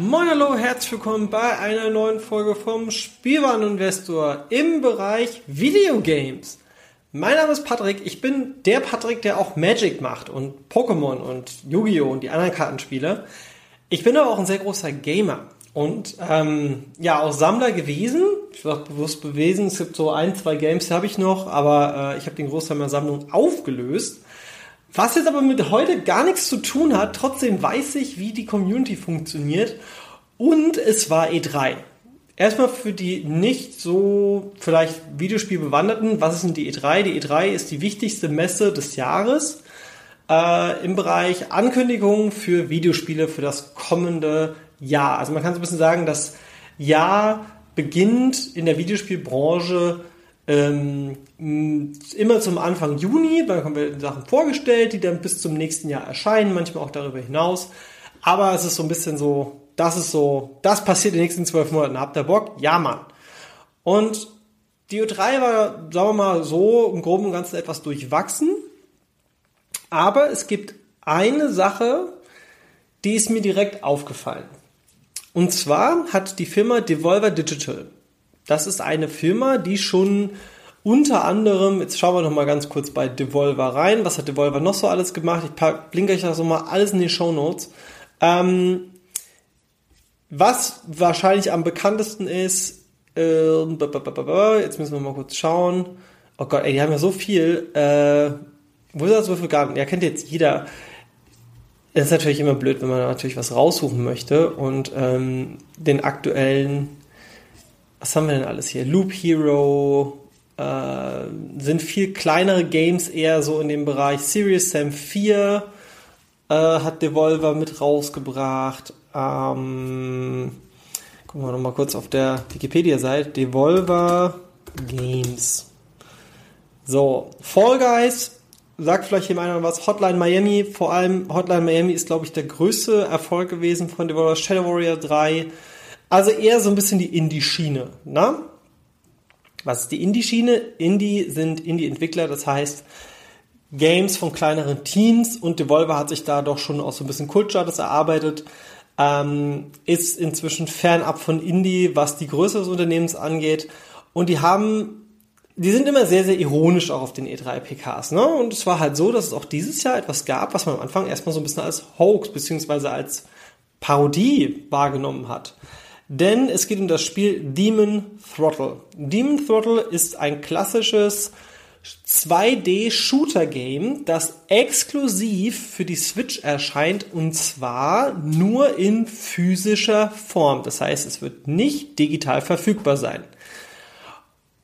Moin hallo, herzlich willkommen bei einer neuen Folge vom Spielwareninvestor im Bereich Videogames. Mein Name ist Patrick, ich bin der Patrick, der auch Magic macht und Pokémon und Yu-Gi-Oh! und die anderen Kartenspiele. Ich bin aber auch ein sehr großer Gamer und ähm, ja, auch Sammler gewesen. Ich war bewusst bewiesen, es gibt so ein, zwei Games, die habe ich noch, aber äh, ich habe den Großteil meiner Sammlung aufgelöst. Was jetzt aber mit heute gar nichts zu tun hat, trotzdem weiß ich, wie die Community funktioniert. Und es war E3. Erstmal für die nicht so vielleicht Videospielbewanderten, was ist denn die E3? Die E3 ist die wichtigste Messe des Jahres äh, im Bereich Ankündigungen für Videospiele für das kommende Jahr. Also man kann so ein bisschen sagen, das Jahr beginnt in der Videospielbranche ähm, immer zum Anfang Juni, dann haben Sachen vorgestellt, die dann bis zum nächsten Jahr erscheinen, manchmal auch darüber hinaus. Aber es ist so ein bisschen so, das ist so, das passiert in den nächsten zwölf Monaten. Habt ihr Bock? Ja, Mann. Und die U3 war, sagen wir mal, so im Groben und Ganzen etwas durchwachsen. Aber es gibt eine Sache, die ist mir direkt aufgefallen. Und zwar hat die Firma Devolver Digital das ist eine Firma, die schon unter anderem, jetzt schauen wir noch mal ganz kurz bei Devolver rein. Was hat Devolver noch so alles gemacht? Ich blinke euch das so mal alles in die Show Notes. Ähm, was wahrscheinlich am bekanntesten ist, Ähm, jetzt müssen wir mal kurz schauen. Oh Gott, ey, die haben ja so viel. Äh, Wizards the Garden, ja, kennt jetzt jeder. Es ist natürlich immer blöd, wenn man natürlich was raussuchen möchte und ähm, den aktuellen, was haben wir denn alles hier? Loop Hero, äh, sind viel kleinere Games eher so in dem Bereich. Serious Sam 4 äh, hat Devolver mit rausgebracht. Ähm, gucken wir nochmal kurz auf der Wikipedia-Seite. Devolver Games. So, Fall Guys sagt vielleicht jemand was. Hotline Miami, vor allem Hotline Miami ist, glaube ich, der größte Erfolg gewesen von Devolver Shadow Warrior 3. Also eher so ein bisschen die Indie-Schiene, ne? Was ist die Indie-Schiene? Indie sind Indie-Entwickler, das heißt Games von kleineren Teams und Devolver hat sich da doch schon auch so ein bisschen Kultstatus erarbeitet. Ähm, ist inzwischen fernab von Indie, was die Größe des Unternehmens angeht. Und die haben die sind immer sehr, sehr ironisch auch auf den E3-PKs. Ne? Und es war halt so, dass es auch dieses Jahr etwas gab, was man am Anfang erstmal so ein bisschen als Hoax beziehungsweise als Parodie wahrgenommen hat. Denn es geht um das Spiel Demon Throttle. Demon Throttle ist ein klassisches 2D-Shooter-Game, das exklusiv für die Switch erscheint und zwar nur in physischer Form. Das heißt, es wird nicht digital verfügbar sein.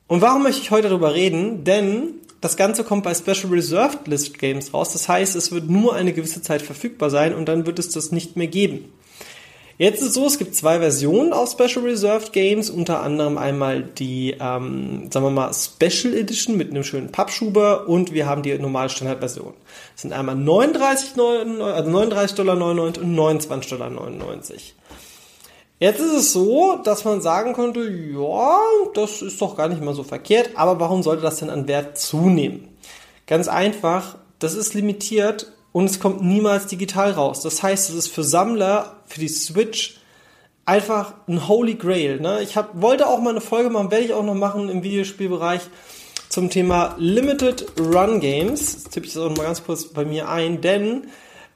Und warum möchte ich heute darüber reden? Denn das Ganze kommt bei Special Reserved List Games raus. Das heißt, es wird nur eine gewisse Zeit verfügbar sein und dann wird es das nicht mehr geben. Jetzt ist es so, es gibt zwei Versionen auf Special Reserved Games, unter anderem einmal die, ähm, sagen wir mal, Special Edition mit einem schönen Pappschuber und wir haben die normale Standardversion. Das sind einmal 39, also 39,99 Dollar und 29,99 Dollar. Jetzt ist es so, dass man sagen könnte, ja, das ist doch gar nicht mal so verkehrt, aber warum sollte das denn an Wert zunehmen? Ganz einfach, das ist limitiert und es kommt niemals digital raus. Das heißt, es ist für Sammler, für die Switch einfach ein Holy Grail. Ne? Ich hab, wollte auch mal eine Folge machen, werde ich auch noch machen im Videospielbereich zum Thema Limited Run Games. Das tippe ich das auch noch mal ganz kurz bei mir ein, denn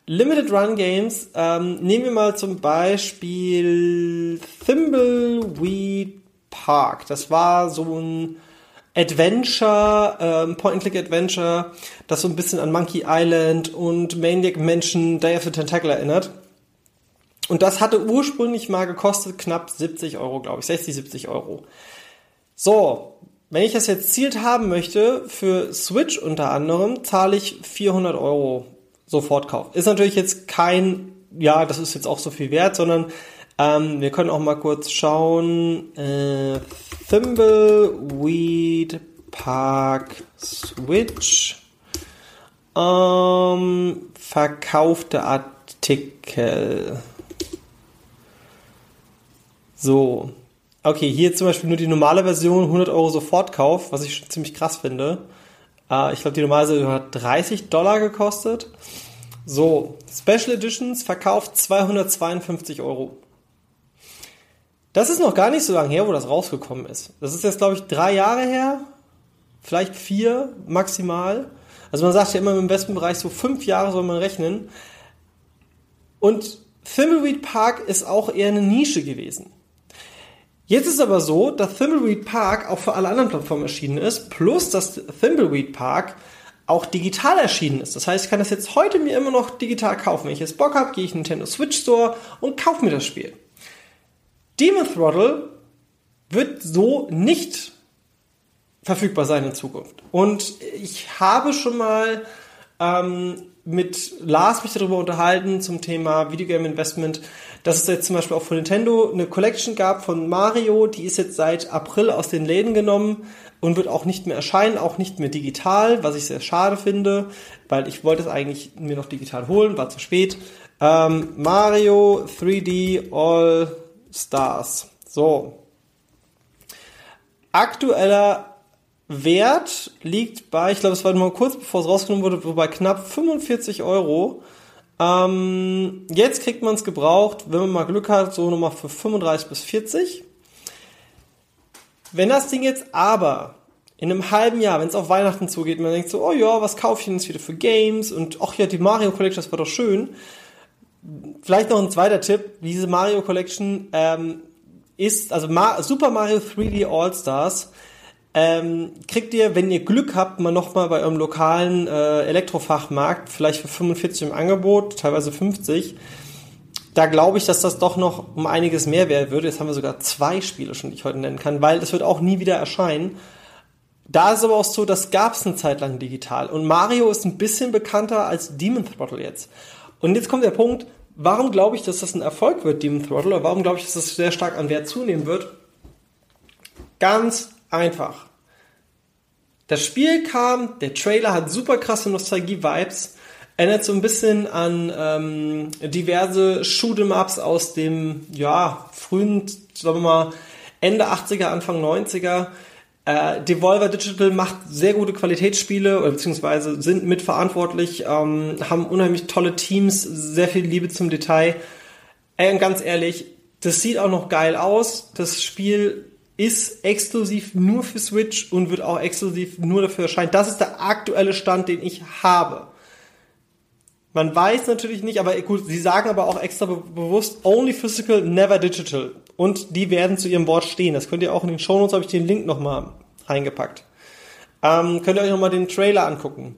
Limited Run Games, ähm, nehmen wir mal zum Beispiel Thimbleweed Park. Das war so ein Adventure, ähm, Point-and-Click-Adventure, das so ein bisschen an Monkey Island und Maniac Mansion Day of the Tentacle erinnert. Und das hatte ursprünglich mal gekostet knapp 70 Euro, glaube ich, 60, 70 Euro. So, wenn ich das jetzt zielt haben möchte, für Switch unter anderem, zahle ich 400 Euro sofort kauft. Ist natürlich jetzt kein, ja, das ist jetzt auch so viel wert, sondern ähm, wir können auch mal kurz schauen. Äh, Thimbleweed Park Switch. Ähm, verkaufte Artikel. So. Okay, hier zum Beispiel nur die normale Version, 100 Euro Sofortkauf, was ich schon ziemlich krass finde. Äh, ich glaube, die normale Version hat 30 Dollar gekostet. So, Special Editions verkauft 252 Euro. Das ist noch gar nicht so lange her, wo das rausgekommen ist. Das ist jetzt, glaube ich, drei Jahre her. Vielleicht vier maximal. Also man sagt ja immer im besten Bereich so fünf Jahre soll man rechnen. Und Thimbleweed Park ist auch eher eine Nische gewesen. Jetzt ist aber so, dass Thimbleweed Park auch für alle anderen Plattformen erschienen ist, plus dass Thimbleweed Park auch digital erschienen ist. Das heißt, ich kann das jetzt heute mir immer noch digital kaufen. Wenn ich jetzt Bock habe, gehe ich in den Nintendo Switch Store und kaufe mir das Spiel. Demon Throttle wird so nicht verfügbar sein in Zukunft. Und ich habe schon mal ähm, mit Lars mich darüber unterhalten zum Thema Videogame Investment, dass es jetzt zum Beispiel auch von Nintendo eine Collection gab von Mario, die ist jetzt seit April aus den Läden genommen und wird auch nicht mehr erscheinen, auch nicht mehr digital, was ich sehr schade finde, weil ich wollte es eigentlich mir noch digital holen, war zu spät. Ähm, Mario 3D All Stars. So. Aktueller Wert liegt bei, ich glaube, es war nur kurz bevor es rausgenommen wurde, bei knapp 45 Euro. Ähm, jetzt kriegt man es gebraucht, wenn man mal Glück hat, so nochmal für 35 bis 40. Wenn das Ding jetzt aber in einem halben Jahr, wenn es auf Weihnachten zugeht, man denkt so, oh ja, was kaufe ich denn jetzt wieder für Games und ach ja, die Mario Collection, das war doch schön. Vielleicht noch ein zweiter Tipp, diese Mario Collection ähm, ist, also Ma Super Mario 3D All-Stars, ähm, kriegt ihr, wenn ihr Glück habt, mal nochmal bei eurem lokalen äh, Elektrofachmarkt, vielleicht für 45 im Angebot, teilweise 50. Da glaube ich, dass das doch noch um einiges mehr wert würde. Jetzt haben wir sogar zwei Spiele schon, die ich heute nennen kann, weil es wird auch nie wieder erscheinen. Da ist aber auch so, das gab es eine Zeit lang digital. Und Mario ist ein bisschen bekannter als Demon Throttle jetzt. Und jetzt kommt der Punkt, warum glaube ich, dass das ein Erfolg wird, Demon Throttle, oder warum glaube ich, dass das sehr stark an Wert zunehmen wird? Ganz einfach. Das Spiel kam, der Trailer hat super krasse Nostalgie-Vibes, erinnert so ein bisschen an ähm, diverse Shoot'em-Ups aus dem, ja, frühen, sagen wir mal, Ende 80er, Anfang 90er. Äh, Devolver Digital macht sehr gute Qualitätsspiele, oder beziehungsweise sind mitverantwortlich, ähm, haben unheimlich tolle Teams, sehr viel Liebe zum Detail. Ey, und ganz ehrlich, das sieht auch noch geil aus. Das Spiel ist exklusiv nur für Switch und wird auch exklusiv nur dafür erscheinen. Das ist der aktuelle Stand, den ich habe. Man weiß natürlich nicht, aber gut, sie sagen aber auch extra be bewusst only physical, never digital. Und die werden zu ihrem Wort stehen. Das könnt ihr auch in den Shownotes, habe ich den Link nochmal reingepackt. Ähm, könnt ihr euch nochmal den Trailer angucken.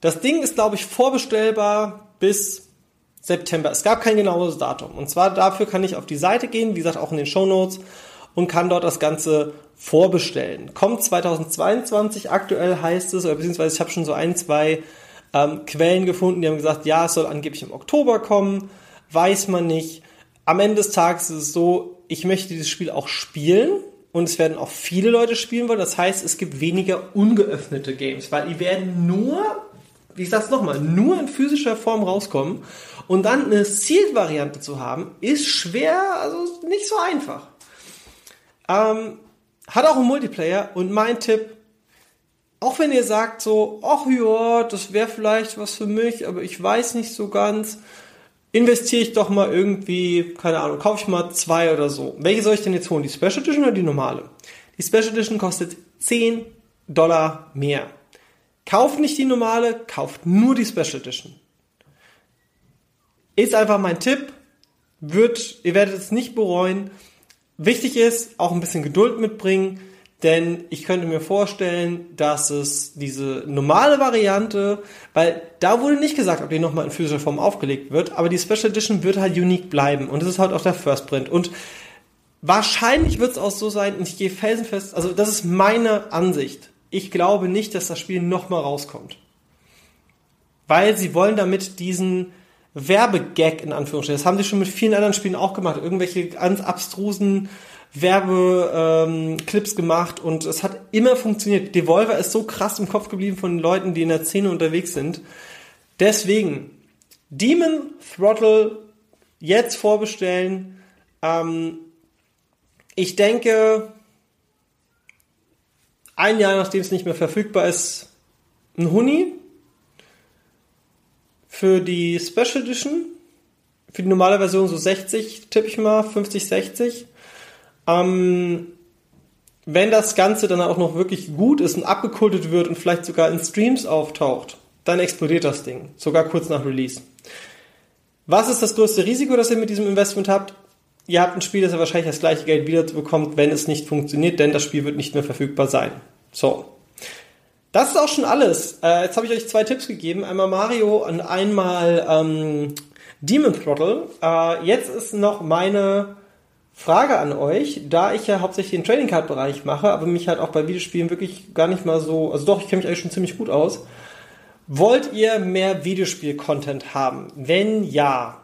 Das Ding ist, glaube ich, vorbestellbar bis September. Es gab kein genaues Datum. Und zwar dafür kann ich auf die Seite gehen, wie gesagt, auch in den Shownotes und kann dort das Ganze vorbestellen. Kommt 2022, aktuell heißt es, oder beziehungsweise ich habe schon so ein, zwei ähm, Quellen gefunden, die haben gesagt, ja, es soll angeblich im Oktober kommen, weiß man nicht. Am Ende des Tages ist es so, ich möchte dieses Spiel auch spielen und es werden auch viele Leute spielen wollen. Das heißt, es gibt weniger ungeöffnete Games, weil die werden nur, wie ich sag's nochmal, nur in physischer Form rauskommen. Und dann eine Sealed-Variante zu haben, ist schwer, also nicht so einfach. Ähm, hat auch einen Multiplayer und mein Tipp, auch wenn ihr sagt so, ach ja, das wäre vielleicht was für mich, aber ich weiß nicht so ganz, investiere ich doch mal irgendwie, keine Ahnung, kaufe ich mal zwei oder so. Welche soll ich denn jetzt holen? Die Special Edition oder die normale? Die Special Edition kostet 10 Dollar mehr. Kauft nicht die normale, kauft nur die Special Edition. Ist einfach mein Tipp. Wird, ihr werdet es nicht bereuen. Wichtig ist, auch ein bisschen Geduld mitbringen denn ich könnte mir vorstellen, dass es diese normale Variante, weil da wurde nicht gesagt, ob die nochmal in physischer Form aufgelegt wird, aber die Special Edition wird halt unique bleiben und es ist halt auch der First Print und wahrscheinlich wird es auch so sein, und ich gehe felsenfest, also das ist meine Ansicht. Ich glaube nicht, dass das Spiel nochmal rauskommt. Weil sie wollen damit diesen Werbegag in Anführungsstrichen, das haben sie schon mit vielen anderen Spielen auch gemacht, irgendwelche ganz abstrusen Werbeclips ähm, gemacht und es hat immer funktioniert. Devolver ist so krass im Kopf geblieben von den Leuten, die in der Szene unterwegs sind. Deswegen Demon Throttle jetzt vorbestellen. Ähm, ich denke, ein Jahr nachdem es nicht mehr verfügbar ist, ein Huni für die Special Edition. Für die normale Version so 60, tippe ich mal, 50, 60. Ähm, wenn das Ganze dann auch noch wirklich gut ist und abgekultet wird und vielleicht sogar in Streams auftaucht, dann explodiert das Ding, sogar kurz nach Release. Was ist das größte Risiko, das ihr mit diesem Investment habt? Ihr habt ein Spiel, das ihr wahrscheinlich das gleiche Geld wieder bekommt, wenn es nicht funktioniert, denn das Spiel wird nicht mehr verfügbar sein. So. Das ist auch schon alles. Äh, jetzt habe ich euch zwei Tipps gegeben. Einmal Mario und einmal ähm, Demon Throttle. Äh, jetzt ist noch meine Frage an euch, da ich ja hauptsächlich den Trading Card Bereich mache, aber mich halt auch bei Videospielen wirklich gar nicht mal so, also doch, ich kenne mich eigentlich schon ziemlich gut aus. Wollt ihr mehr Videospiel-Content haben? Wenn ja,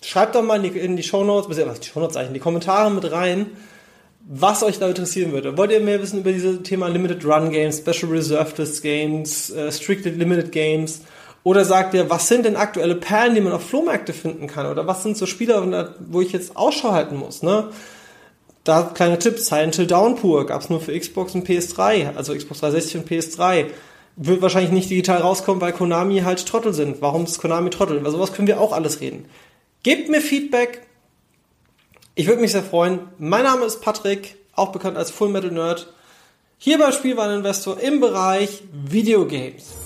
schreibt doch mal in die, in die Shownotes, was die Shownotes eigentlich, in die Kommentare mit rein, was euch da interessieren würde. Wollt ihr mehr wissen über dieses Thema Limited Run Games, Special Reserved List Games, äh, Stricted Limited Games? Oder sagt ihr, was sind denn aktuelle Perlen, die man auf Flohmärkte finden kann? Oder was sind so Spiele, wo ich jetzt Ausschau halten muss? Ne? Da kleiner Tipp, Silent Hill Downpour gab es nur für Xbox und PS3, also Xbox 360 und PS3. Wird wahrscheinlich nicht digital rauskommen, weil Konami halt Trottel sind. Warum ist Konami Trottel? Über sowas können wir auch alles reden. Gebt mir Feedback. Ich würde mich sehr freuen. Mein Name ist Patrick, auch bekannt als Full Metal Nerd. Hier beim Spielwareninvestor im Bereich Videogames.